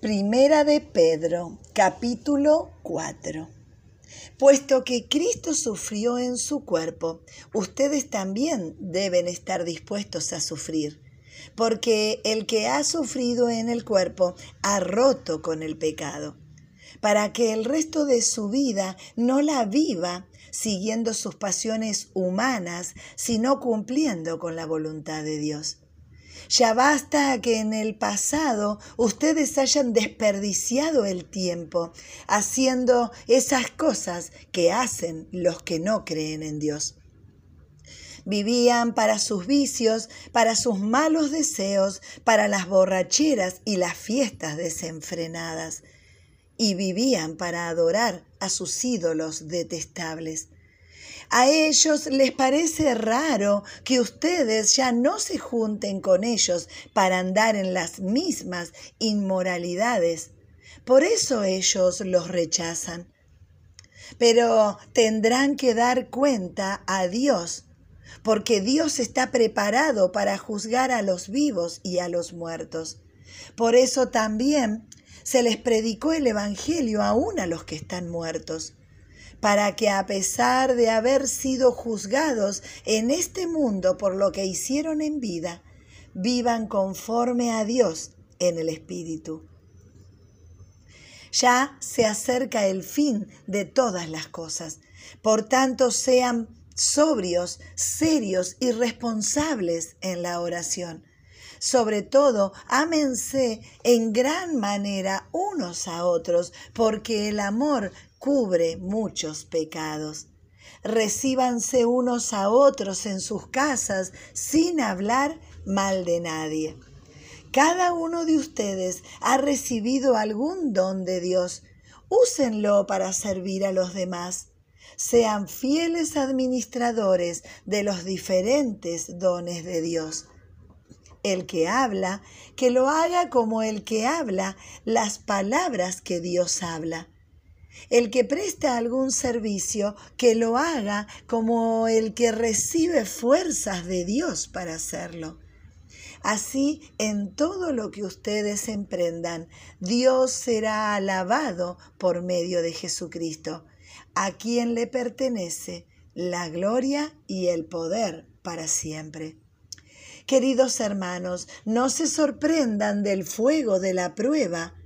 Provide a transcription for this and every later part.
Primera de Pedro, capítulo 4. Puesto que Cristo sufrió en su cuerpo, ustedes también deben estar dispuestos a sufrir, porque el que ha sufrido en el cuerpo ha roto con el pecado, para que el resto de su vida no la viva siguiendo sus pasiones humanas, sino cumpliendo con la voluntad de Dios. Ya basta que en el pasado ustedes hayan desperdiciado el tiempo haciendo esas cosas que hacen los que no creen en Dios. Vivían para sus vicios, para sus malos deseos, para las borracheras y las fiestas desenfrenadas. Y vivían para adorar a sus ídolos detestables. A ellos les parece raro que ustedes ya no se junten con ellos para andar en las mismas inmoralidades. Por eso ellos los rechazan. Pero tendrán que dar cuenta a Dios, porque Dios está preparado para juzgar a los vivos y a los muertos. Por eso también se les predicó el Evangelio aún a los que están muertos para que a pesar de haber sido juzgados en este mundo por lo que hicieron en vida, vivan conforme a Dios en el Espíritu. Ya se acerca el fin de todas las cosas. Por tanto, sean sobrios, serios y responsables en la oración. Sobre todo, ámense en gran manera unos a otros, porque el amor cubre muchos pecados. Recíbanse unos a otros en sus casas sin hablar mal de nadie. Cada uno de ustedes ha recibido algún don de Dios. Úsenlo para servir a los demás. Sean fieles administradores de los diferentes dones de Dios. El que habla, que lo haga como el que habla las palabras que Dios habla el que presta algún servicio, que lo haga como el que recibe fuerzas de Dios para hacerlo. Así, en todo lo que ustedes emprendan, Dios será alabado por medio de Jesucristo, a quien le pertenece la gloria y el poder para siempre. Queridos hermanos, no se sorprendan del fuego de la prueba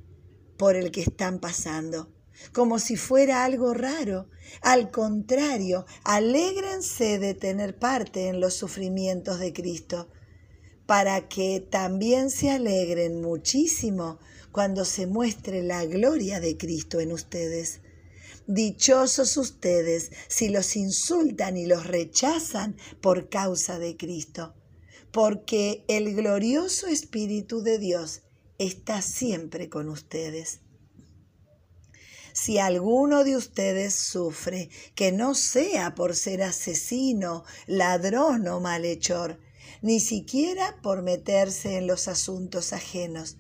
por el que están pasando como si fuera algo raro. Al contrario, alégrense de tener parte en los sufrimientos de Cristo, para que también se alegren muchísimo cuando se muestre la gloria de Cristo en ustedes. Dichosos ustedes si los insultan y los rechazan por causa de Cristo, porque el glorioso Espíritu de Dios está siempre con ustedes. Si alguno de ustedes sufre, que no sea por ser asesino, ladrón o malhechor, ni siquiera por meterse en los asuntos ajenos.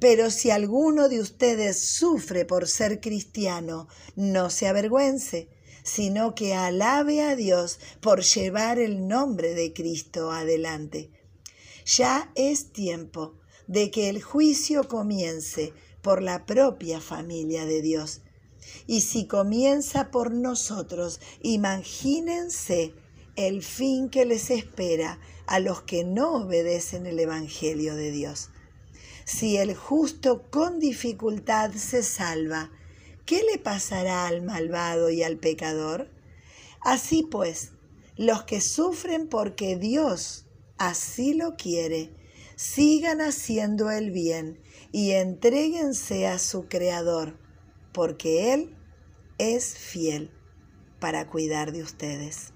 Pero si alguno de ustedes sufre por ser cristiano, no se avergüence, sino que alabe a Dios por llevar el nombre de Cristo adelante. Ya es tiempo de que el juicio comience por la propia familia de Dios. Y si comienza por nosotros, imagínense el fin que les espera a los que no obedecen el Evangelio de Dios. Si el justo con dificultad se salva, ¿qué le pasará al malvado y al pecador? Así pues, los que sufren porque Dios así lo quiere, sigan haciendo el bien y entréguense a su Creador, porque Él es fiel para cuidar de ustedes.